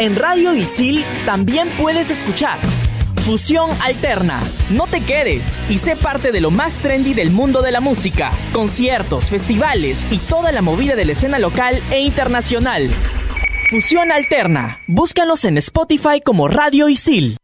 En Radio Isil también puedes escuchar Fusión Alterna. No te quedes y sé parte de lo más trendy del mundo de la música. Conciertos, festivales y toda la movida de la escena local e internacional. Fusión Alterna. Búscalos en Spotify como Radio Isil.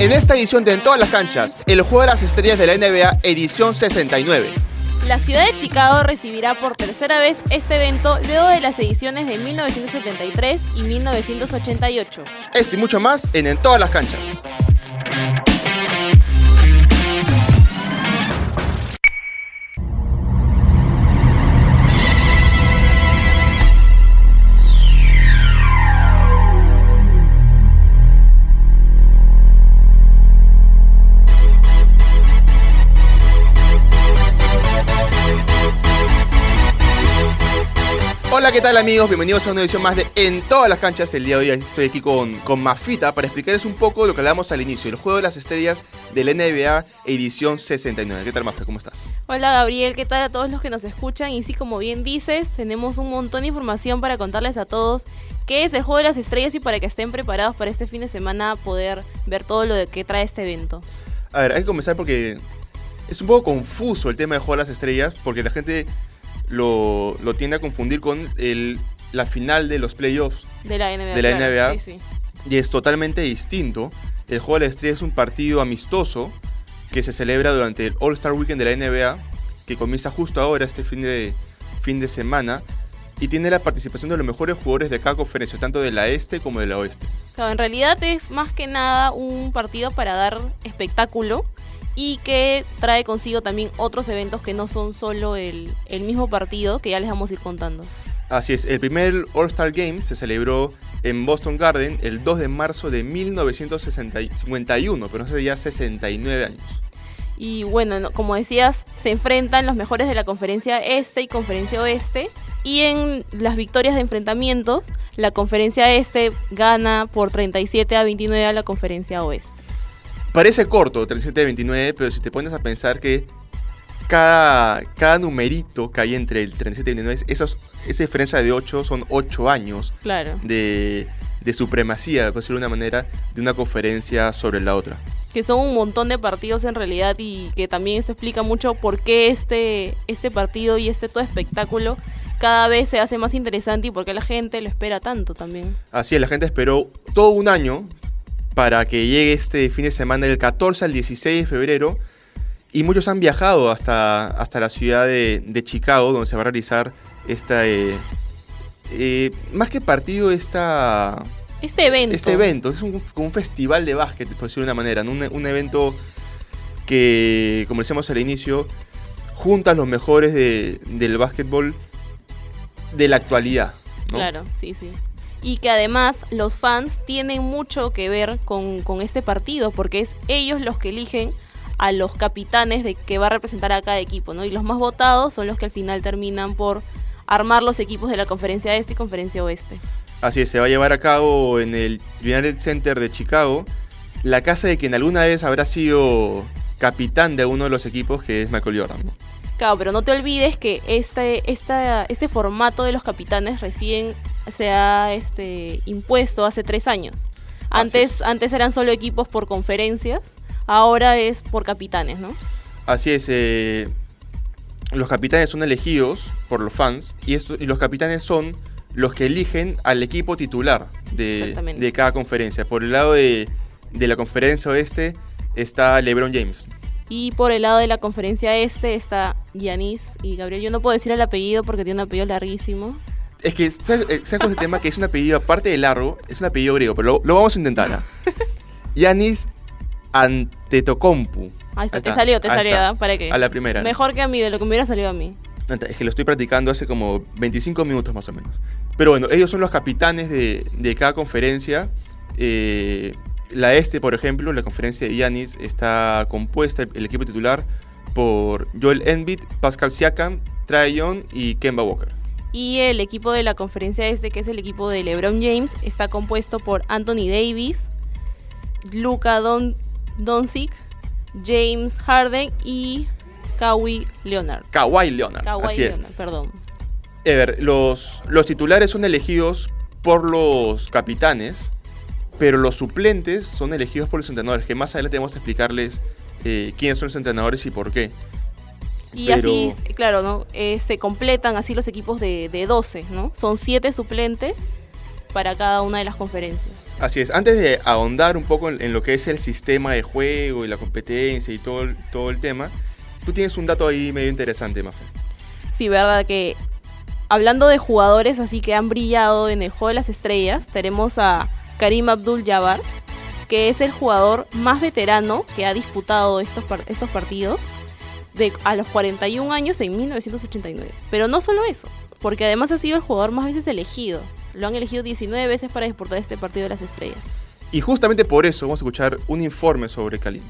En esta edición de En todas las canchas, el juego de las estrellas de la NBA, edición 69. La ciudad de Chicago recibirá por tercera vez este evento luego de las ediciones de 1973 y 1988. Esto y mucho más en En todas las canchas. Hola, ¿qué tal amigos? Bienvenidos a una edición más de En todas las canchas. El día de hoy estoy aquí con, con Mafita para explicarles un poco lo que hablamos al inicio, el juego de las estrellas del NBA edición 69. ¿Qué tal Mafita? ¿Cómo estás? Hola Gabriel, ¿qué tal a todos los que nos escuchan? Y sí, como bien dices, tenemos un montón de información para contarles a todos qué es el juego de las estrellas y para que estén preparados para este fin de semana poder ver todo lo que trae este evento. A ver, hay que comenzar porque es un poco confuso el tema de juego de las estrellas porque la gente lo, lo tiende a confundir con el, la final de los playoffs De la NBA. de la claro, NBA. Sí, sí. y es totalmente distinto. El juego de la estrella es un partido amistoso que se celebra durante el All-Star Weekend de la NBA, que comienza justo ahora, este fin de, fin de semana, y tiene la participación de los mejores jugadores de cada conferencia, tanto de la este como de la oeste. Claro, en realidad es más que nada un partido para dar espectáculo y que trae consigo también otros eventos que no son solo el, el mismo partido, que ya les vamos a ir contando. Así es, el primer All-Star Game se celebró en Boston Garden el 2 de marzo de 1951, pero hace ya 69 años. Y bueno, no- como decías, se enfrentan los mejores de la conferencia este y conferencia oeste. Y en las victorias de enfrentamientos, la conferencia este gana por 37 a 29 a la conferencia oeste. Parece corto, 37-29, pero si te pones a pensar que cada, cada numerito que hay entre el 37 y 29, esos, esa diferencia de 8 son 8 años Claro. de, de supremacía, por decirlo de una manera, de una conferencia sobre la otra. Que son un montón de partidos en realidad y que también esto explica mucho por qué este, este partido y este todo espectáculo cada vez se hace más interesante y por qué la gente lo espera tanto también. Así es, la gente esperó todo un año para que llegue este fin de semana del 14 al 16 de febrero y muchos han viajado hasta, hasta la ciudad de, de Chicago donde se va a realizar esta... eh, eh, más que partido, esta, Este evento. este evento. Es un, un festival de básquet, por decirlo de una manera. ¿no? Un, un evento que, como decíamos al inicio, junta a los mejores de- del básquetbol de la actualidad. ¿no? Claro, sí, sí. Y que además los fans tienen mucho que ver con, con este partido, porque es ellos los que eligen a los capitanes de que va a representar a cada equipo, ¿no? Y los más votados son los que al final terminan por armar los equipos de la conferencia este y conferencia oeste. Así es, se va a llevar a cabo en el United Center de Chicago, la casa de quien alguna vez habrá sido capitán de uno de los equipos, que es Michael Jordan. ¿no? Claro, pero no te olvides que este, esta, este formato de los capitanes recién se ha este, impuesto hace tres años. Antes, es. antes eran solo equipos por conferencias, ahora es por capitanes, ¿no? Así es, eh, los capitanes son elegidos por los fans y, esto, y los capitanes son los que eligen al equipo titular de, de cada conferencia. Por el lado de, de la conferencia oeste está LeBron James. Y por el lado de la conferencia este está Yanis y Gabriel. Yo no puedo decir el apellido porque tiene un apellido larguísimo. Es que, ¿sabes eh, ¿sabes cuál es el tema? Que es un apellido, aparte de largo, es un apellido griego, pero lo, lo vamos a intentar. ¿ah? Yanis Antetokounmpo. Ahí está, Ahí te salió, te ahí salió, está. ¿ah? ¿Para qué? A la primera. Mejor que a mí, de lo que me hubiera salido a mí. Es que lo estoy practicando hace como 25 minutos más o menos. Pero bueno, ellos son los capitanes de, de cada conferencia. Eh, la este, por ejemplo, la conferencia de Yanis está compuesta, el equipo titular, por Joel Embiid, Pascal Siakam, Trae Young y Kemba Walker. Y el equipo de la conferencia este, que es el equipo de LeBron James, está compuesto por Anthony Davis, Luka Don Doncic, James Harden y Kawhi Leonard. Kawhi Leonard. Kawhi así es. Perdón. Los, los titulares son elegidos por los capitanes, pero los suplentes son elegidos por los entrenadores, que más adelante vamos a explicarles eh, quiénes son los entrenadores y por qué. Y Pero- así, claro, ¿no? Eh, se completan así los equipos de, de 12, ¿no? Son 7 suplentes para cada una de las conferencias. Así es, antes de ahondar un poco en, en lo que es el sistema de juego y la competencia y todo, el- todo el tema, tú tienes un dato ahí medio interesante, Mafe. Sí, verdad que hablando de jugadores así que han brillado en el juego de las estrellas, tenemos a Karim Abdul Jabbar, que es el jugador más veterano que ha disputado estos, par- estos partidos de, a los 41 años en 1989. Pero no solo eso, porque además ha sido el jugador más veces elegido. Lo han elegido 19 veces para disputar este partido de las estrellas. Y justamente por eso vamos a escuchar un informe sobre Kalim.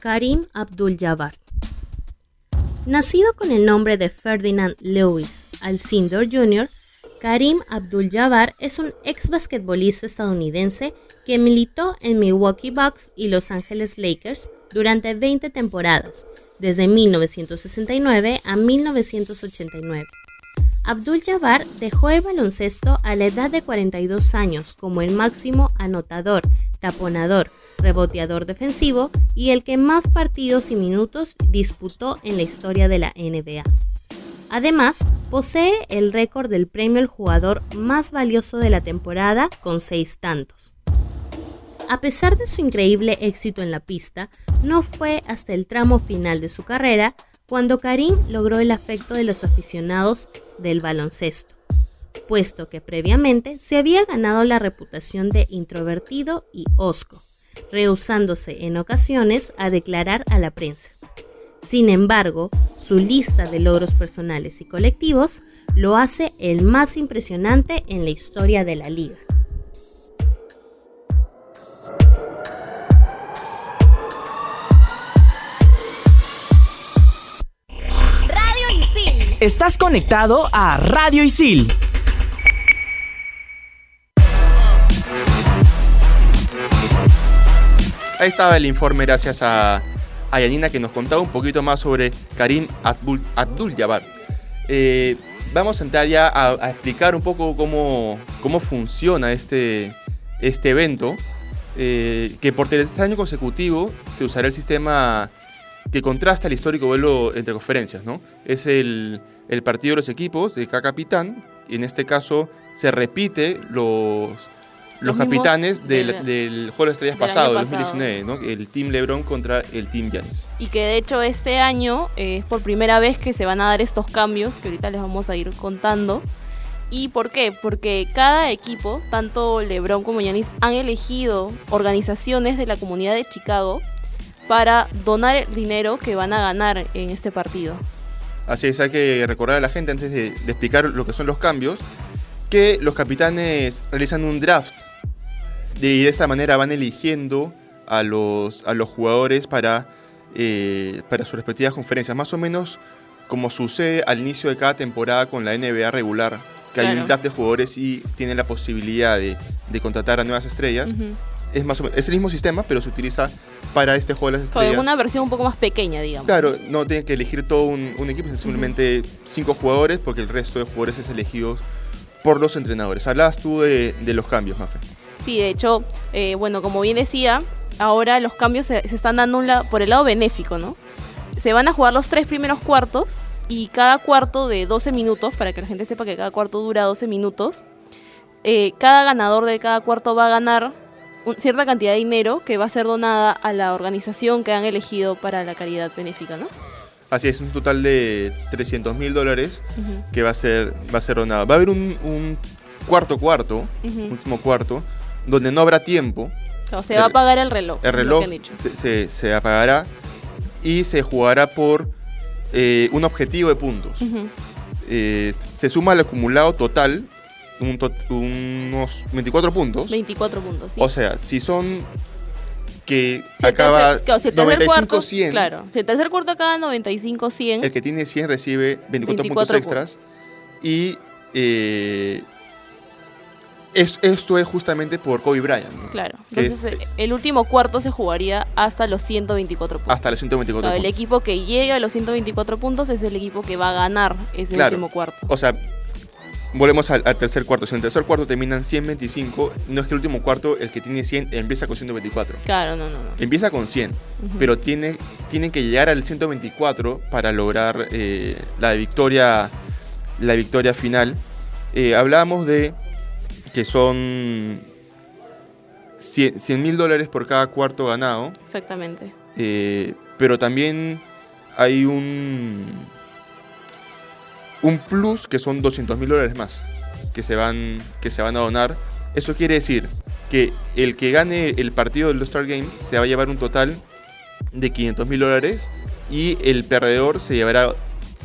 Karim Abdul-Jabbar. Nacido con el nombre de Ferdinand Lewis Alcindor Jr., Karim Abdul-Jabbar es un ex basquetbolista estadounidense que militó en Milwaukee Bucks y Los Angeles Lakers durante 20 temporadas, desde 1969 a 1989. Abdul-Jabbar dejó el baloncesto a la edad de 42 años como el máximo anotador, taponador, reboteador defensivo y el que más partidos y minutos disputó en la historia de la NBA. Además, posee el récord del premio al jugador más valioso de la temporada con seis tantos. A pesar de su increíble éxito en la pista, no fue hasta el tramo final de su carrera cuando Karim logró el afecto de los aficionados del baloncesto, puesto que previamente se había ganado la reputación de introvertido y hosco, rehusándose en ocasiones a declarar a la prensa. Sin embargo, su lista de logros personales y colectivos lo hace el más impresionante en la historia de la liga. Estás conectado a Radio Isil. Ahí estaba el informe gracias a, a Yanina que nos contaba un poquito más sobre Karim Abdul, Jabbar. Eh, vamos a entrar ya a, a explicar un poco cómo, cómo funciona este, este evento, eh, que por tercer año consecutivo se usará el sistema que contrasta el histórico vuelo entre conferencias, ¿no? Es el, el partido de los equipos de cada capitán, y en este caso se repite los, los, capitanes del, del- del Juego de Estrellas del pasado, año 2019, ¿no? El Team LeBron contra el Team Giannis. Y que de hecho este año eh, es por primera vez que se van a dar estos cambios que ahorita les vamos a ir contando. ¿Y por qué? Porque cada equipo, tanto LeBron como Yanis, han elegido organizaciones de la comunidad de Chicago para donar el dinero que van a ganar en este partido. Así es, hay que recordar a la gente antes de, de explicar lo que son los cambios, que los capitanes realizan un draft y de esta manera van eligiendo a los, a los jugadores para, eh, para sus respectivas conferencias, más o menos como sucede al inicio de cada temporada con la NBA regular, que hay un draft de jugadores y tienen la posibilidad de, de contratar a nuevas estrellas. Es, más o menos, es el mismo sistema, pero se utiliza para este juego de las Con estrellas. una versión un poco más pequeña, digamos. Claro, no tienen que elegir todo un, un equipo, simplemente cinco jugadores, porque el resto de jugadores es elegido por los entrenadores. Hablabas tú de, de los cambios, Mafe. Sí, de hecho, eh, bueno, como bien decía, ahora los cambios se, se están dando un lado- por el lado benéfico, ¿no? Se van a jugar los tres primeros cuartos y cada cuarto de 12 minutos, para que la gente sepa que cada cuarto dura 12 minutos, eh, cada ganador de cada cuarto va a ganar cierta cantidad de dinero que va a ser donada a la organización que han elegido para la caridad benéfica, ¿no? Así es, un total de 300 mil dólares que va a ser, va a ser donado. Va a haber un, un cuarto cuarto, último cuarto, donde no habrá tiempo. O sea, va a el- pagar el reloj. El reloj se, se- se apagará y se jugará por eh, un objetivo de puntos. Eh, se suma al acumulado total un unos 24 puntos. 24 puntos, sí. O sea, si son que Si el acaba tercer- si el tercer cuarto- 95-100, Claro, si el tercer cuarto acaba 95-100, el que tiene 100 recibe 24, 24 puntos extras. Y eh, es- esto es justamente por Kobe Bryant. ¿no? claro. Entonces es- eh, el último cuarto se jugaría hasta los 124 puntos. Hasta los 124 Claro, el puntos. equipo que llegue a los 124 puntos es el equipo que va a ganar ese Claro. último cuarto. O sea, volvemos al, al tercer cuarto. Si en el tercer cuarto terminan 125, no es que el último cuarto, el que tiene 100, empieza con 124. Claro, no, no, no. Empieza con 100, Ujú. pero tiene, tienen que llegar al 124 para lograr eh, la victoria la victoria final. Eh, hablábamos de que son 100 mil dólares por cada cuarto ganado, Exactamente. eh, pero también hay un, un plus que son 200 mil dólares más que se, van, que se van a donar. Eso quiere decir que el que gane el partido de los Star Games se va a llevar un total de 500 mil dólares y el perdedor se llevará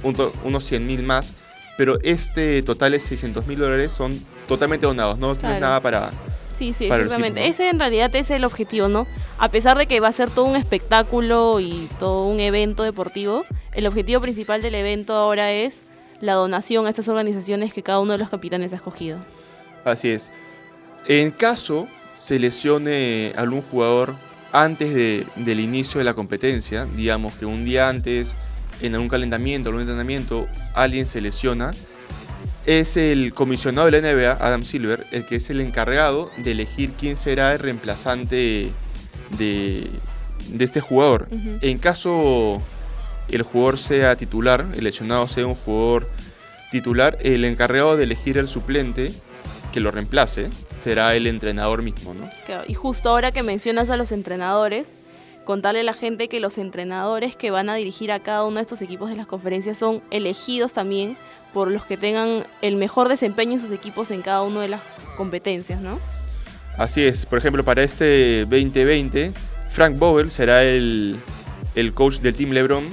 un unos 100 mil más. Pero este total de 600 mil dólares son totalmente donados, no tienes Claro. nada para... Sí, sí, exactamente. equipo, ¿no? Ese en realidad es el objetivo, ¿no? A pesar de que va a ser todo un espectáculo y todo un evento deportivo, el objetivo principal del evento ahora es la donación a estas organizaciones que cada uno de los capitanes ha escogido. Así es. En caso se lesione algún jugador antes de- del inicio de la competencia, digamos que un día antes, en algún calentamiento, algún entrenamiento, alguien se lesiona, es el comisionado de la NBA, Adam Silver, el que es el encargado de elegir quién será el reemplazante de, de este jugador. En caso el jugador sea titular, el lesionado sea un jugador titular, el encargado de elegir el suplente que lo reemplace será el entrenador mismo, ¿no? Claro, y justo ahora que mencionas a los entrenadores, contarle a la gente que los entrenadores que van a dirigir a cada uno de estos equipos de las conferencias son elegidos también por los que tengan el mejor desempeño en sus equipos en cada una de las competencias, ¿no? Así es, por ejemplo, para este 2020, Frank Vogel será el, el coach del Team LeBron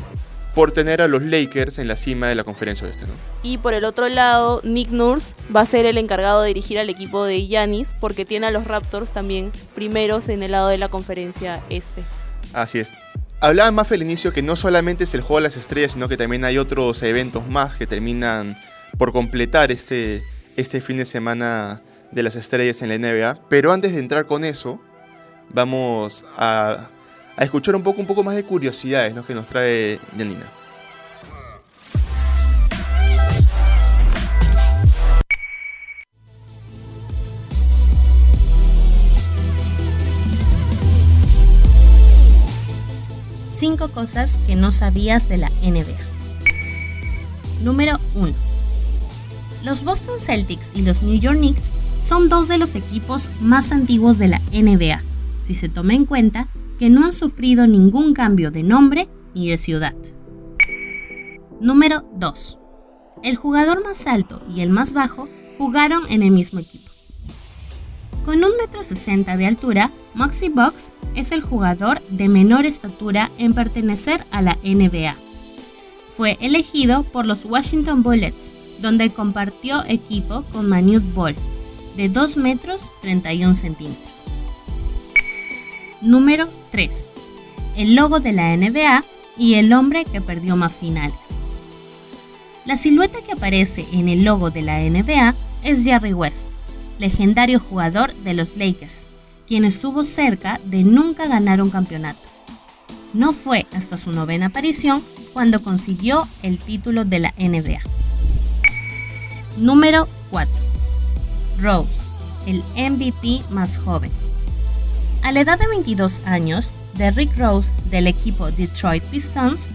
por tener a los Lakers en la cima de la conferencia oeste, ¿no? Y por el otro lado, Nick Nurse va a ser el encargado de dirigir al equipo de Giannis porque tiene a los Raptors también primeros en el lado de la conferencia este. Así es. Hablaba más al inicio que no solamente es el juego de las estrellas, sino que también hay otros eventos más que terminan por completar este, este fin de semana de las estrellas en la NBA. Pero antes de entrar con eso, vamos a, a escuchar un poco, un poco más de curiosidades ¿no? que nos trae Janina. Cinco cosas que no sabías de la NBA. Número 1. Los Boston Celtics y los New York Knicks son dos de los equipos más antiguos de la NBA, si se toma en cuenta que no han sufrido ningún cambio de nombre ni de ciudad. Número 2. El jugador más alto y el más bajo jugaron en el mismo equipo. Con 1,60 m de altura, Moxie Bucks es el jugador de menor estatura en pertenecer a la NBA. Fue elegido por los Washington Bullets, donde compartió equipo con Manute Ball, de 2 metros 31 centímetros. Número 3. El logo de la NBA y el hombre que perdió más finales. La silueta que aparece en el logo de la NBA es Jerry West, legendario jugador de los Lakers, quien estuvo cerca de nunca ganar un campeonato. No fue hasta su novena aparición cuando consiguió el título de la NBA. Número 4. Rose, el MVP más joven. A la edad de 22 años, Derrick Rose del equipo Detroit Pistons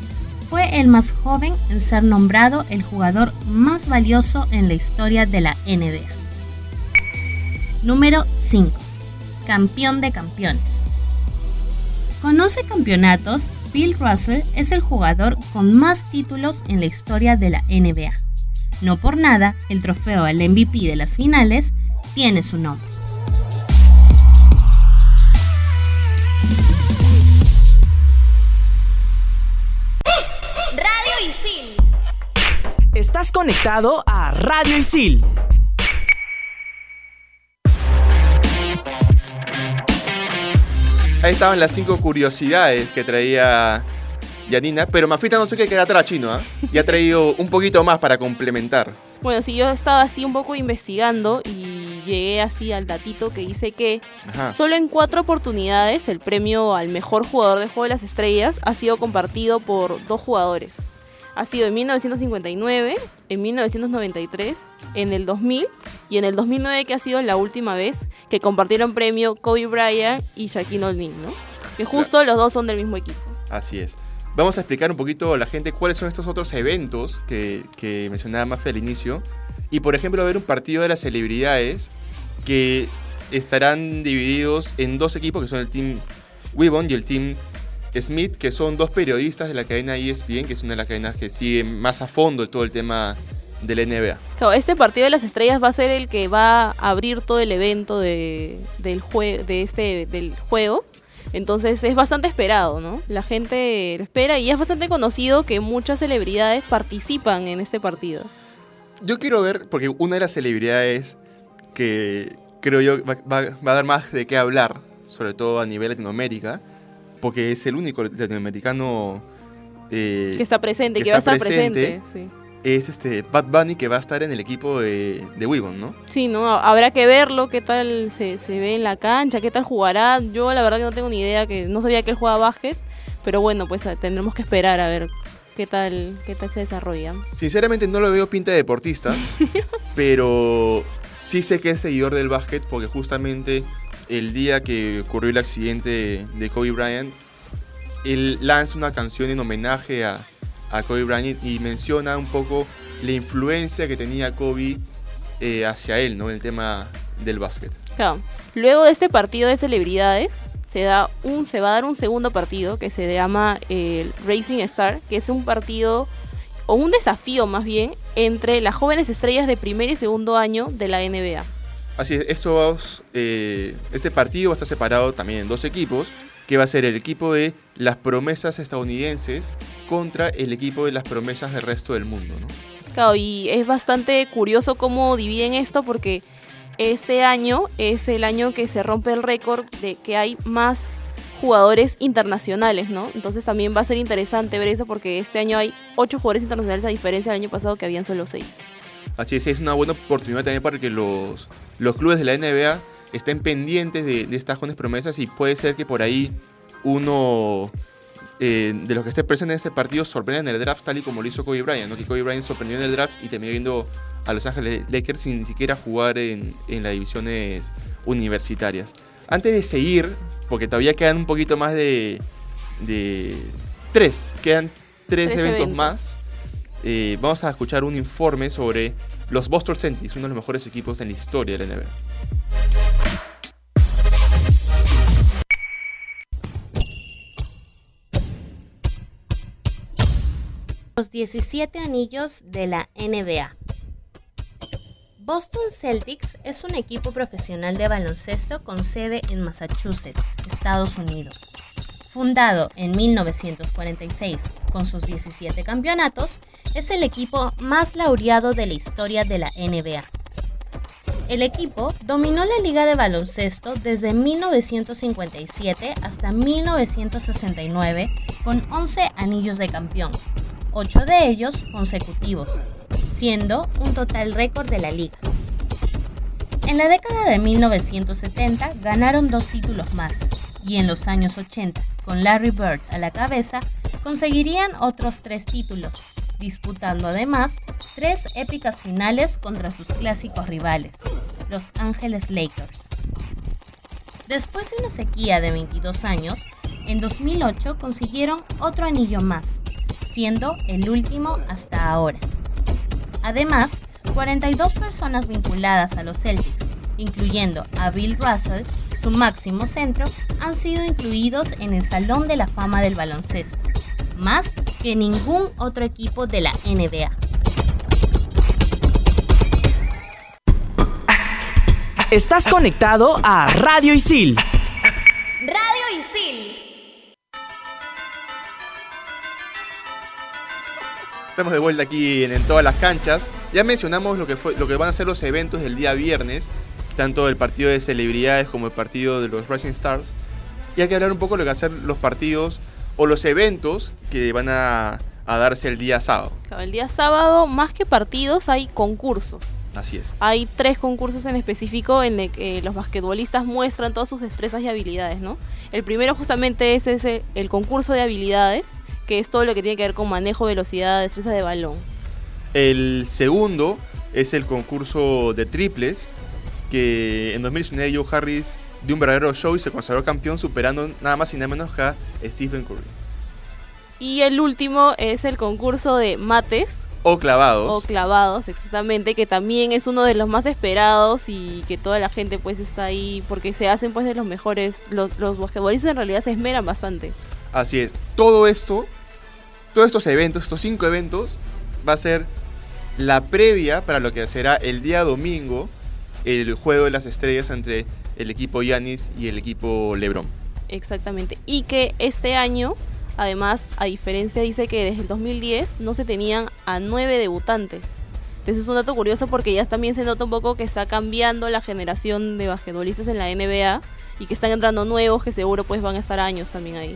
fue el más joven en ser nombrado el jugador más valioso en la historia de la NBA. Número 5. Campeón de campeones. Con 11 campeonatos, Bill Russell es el jugador con más títulos en la historia de la NBA. No por nada, el trofeo al MVP de las finales tiene su nombre. Estás conectado a Radio Isil. ahí estaban las cinco curiosidades que traía Yanina, pero Mafita no sé qué queda atrás chino, ¿ah? Y ha traído un poquito más para complementar. Bueno, sí, yo estaba así un poco investigando y llegué así al datito que dice que Ajá. solo en cuatro oportunidades el premio al mejor jugador de Juego de las Estrellas ha sido compartido por dos jugadores. Ha sido en 1959, en 1993, en el 2000 y en el 2009 que ha sido la última vez que compartieron premio Kobe Bryant y Shaquille O'Neal, ¿no? Que justo los dos son del mismo equipo. Así es. Vamos a explicar un poquito a la gente cuáles son estos otros eventos que, que mencionaba Mafe al inicio. Y por ejemplo, ver un partido de las celebridades que estarán divididos en dos equipos que son el Team Wibbon y el Team Smith, que son dos periodistas de la cadena ESPN, que es una de las cadenas que sigue más a fondo todo el tema de la NBA. Este partido de las estrellas va a ser el que va a abrir todo el evento de, del, jue- de este, del juego. Entonces es bastante esperado, ¿no? La gente lo espera y es bastante conocido que muchas celebridades participan en este partido. Yo quiero ver, porque una de las celebridades que creo yo va, va- va a dar más de qué hablar, sobre todo a nivel Latinoamérica, porque es el único latinoamericano eh, Que está presente, que que, va a está estar presente. sí. es este Bad Bunny que va a estar en el equipo de, de ¿no? Sí, ¿no? Habrá que verlo, qué tal se, se ve en la cancha, qué tal jugará. Yo la verdad que no tengo ni idea, que no sabía que él jugaba básquet, pero bueno, pues eh, tendremos que esperar a ver qué tal, qué tal se desarrolla. Sinceramente no lo veo pinta de deportista, pero sí sé que es seguidor del básquet porque justamente el día que ocurrió el accidente de Kobe Bryant, él lanza una canción en homenaje a, a Kobe Bryant y menciona un poco la influencia que tenía Kobe eh, hacia él, ¿no? El tema del básquet. Claro. Luego de este partido de celebridades, se, da un, se va a dar un segundo partido que se llama el Racing Star, que es un partido o un desafío más bien entre las jóvenes estrellas de primer y segundo año de la NBA. Así es, eh, este partido va a estar separado también en dos equipos, que va a ser el equipo de las promesas estadounidenses contra el equipo de las promesas del resto del mundo, ¿no? Claro, y es bastante curioso cómo dividen esto porque este año es el año que se rompe el récord de que hay más jugadores internacionales, ¿no? Entonces también va a ser interesante ver eso porque este año hay ocho jugadores internacionales a diferencia del año pasado que habían solo seis. Así es, es una buena oportunidad también para que los, los clubes de la NBA estén pendientes de, de estas jóvenes promesas y puede ser que por ahí uno eh, de los que esté presente en este partido sorprenda en el draft tal y como lo hizo Kobe Bryant, ¿no? que Kobe Bryant sorprendió en el draft y terminó viendo a Los Ángeles Lakers sin ni siquiera jugar en, en las divisiones universitarias. Antes de seguir, porque todavía quedan un poquito más de, de tres, quedan tres, Tres eventos, eventos. más. Eh, vamos a escuchar un informe sobre los Boston Celtics, uno de los mejores equipos en la historia de la NBA. Los 17 anillos de la NBA. Boston Celtics es un equipo profesional de baloncesto con sede en Massachusetts, Estados Unidos. Fundado en 1946 con sus 17 campeonatos, es el equipo más laureado de la historia de la NBA. El equipo dominó la liga de baloncesto desde 1957 hasta 1969 con 11 anillos de campeón, 8 de ellos consecutivos, siendo un total récord de la liga. En la década de 1970 ganaron dos títulos más y en los años 80, con Larry Bird a la cabeza, conseguirían otros tres títulos, disputando además tres épicas finales contra sus clásicos rivales, Los Ángeles Lakers. Después de una sequía de 22 años, en 2008 consiguieron otro anillo más, siendo el último hasta ahora. Además, 42 personas vinculadas a los Celtics, incluyendo a Bill Russell, su máximo centro, han sido incluidos en el Salón de la Fama del Baloncesto, más que ningún otro equipo de la NBA. Estás conectado a Radio Isil. Radio Isil. Estamos de vuelta aquí en, en todas las canchas. Ya mencionamos lo que, fue, lo que van a ser los eventos del día viernes, tanto el partido de celebridades como el partido de los Rising Stars. Y hay que hablar un poco de lo que ser los partidos o los eventos que van a, a darse el día sábado. Claro, El día sábado, más que partidos, hay concursos. Así es. Hay tres concursos en específico en el que los basquetbolistas muestran todas sus destrezas y habilidades, ¿no? El primero justamente es ese, el concurso de habilidades, que es todo lo que tiene que ver con manejo, velocidad, destreza de balón. El segundo es el concurso de triples, que en 2019 Joe Harris dio un verdadero show y se consagró campeón superando nada más y nada menos que a Stephen Curry. Y el último es el concurso de mates O clavados. o clavados, exactamente, que también es uno de los más esperados y que toda la gente pues está ahí porque se hacen pues de los mejores. Los, los basquetbolistas en realidad se esmeran bastante. Así es. Todo esto, todos estos eventos, estos cinco eventos, va a ser la previa para lo que será el día domingo el juego de las estrellas entre el equipo Yanis y el equipo LeBron. Exactamente. Y que este año, además, a diferencia, dice que desde el 2010 no se tenían a nueve debutantes. Entonces es un dato curioso porque ya también se nota un poco que está cambiando la generación de basquetbolistas en la NBA y que están entrando nuevos que seguro pues van a estar años también ahí.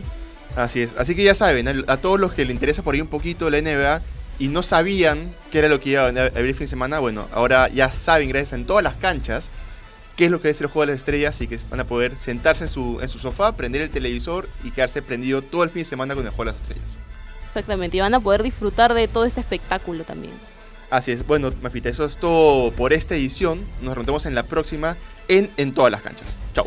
Así es. Así que ya saben, a, a todos los que les interesa por ahí un poquito la NBA y no sabían qué era lo que iba a venir el fin de semana, bueno, ahora ya saben, gracias en todas las canchas, qué es lo que es el juego de las estrellas y que van a poder sentarse en su, en su sofá, prender el televisor y quedarse prendido todo el fin de semana con el juego de las estrellas. Exactamente. Y van a poder disfrutar de todo este espectáculo también. Así es. Bueno, Mafita, eso es todo por esta edición. Nos reencontramos en la próxima en En todas las canchas. Chao.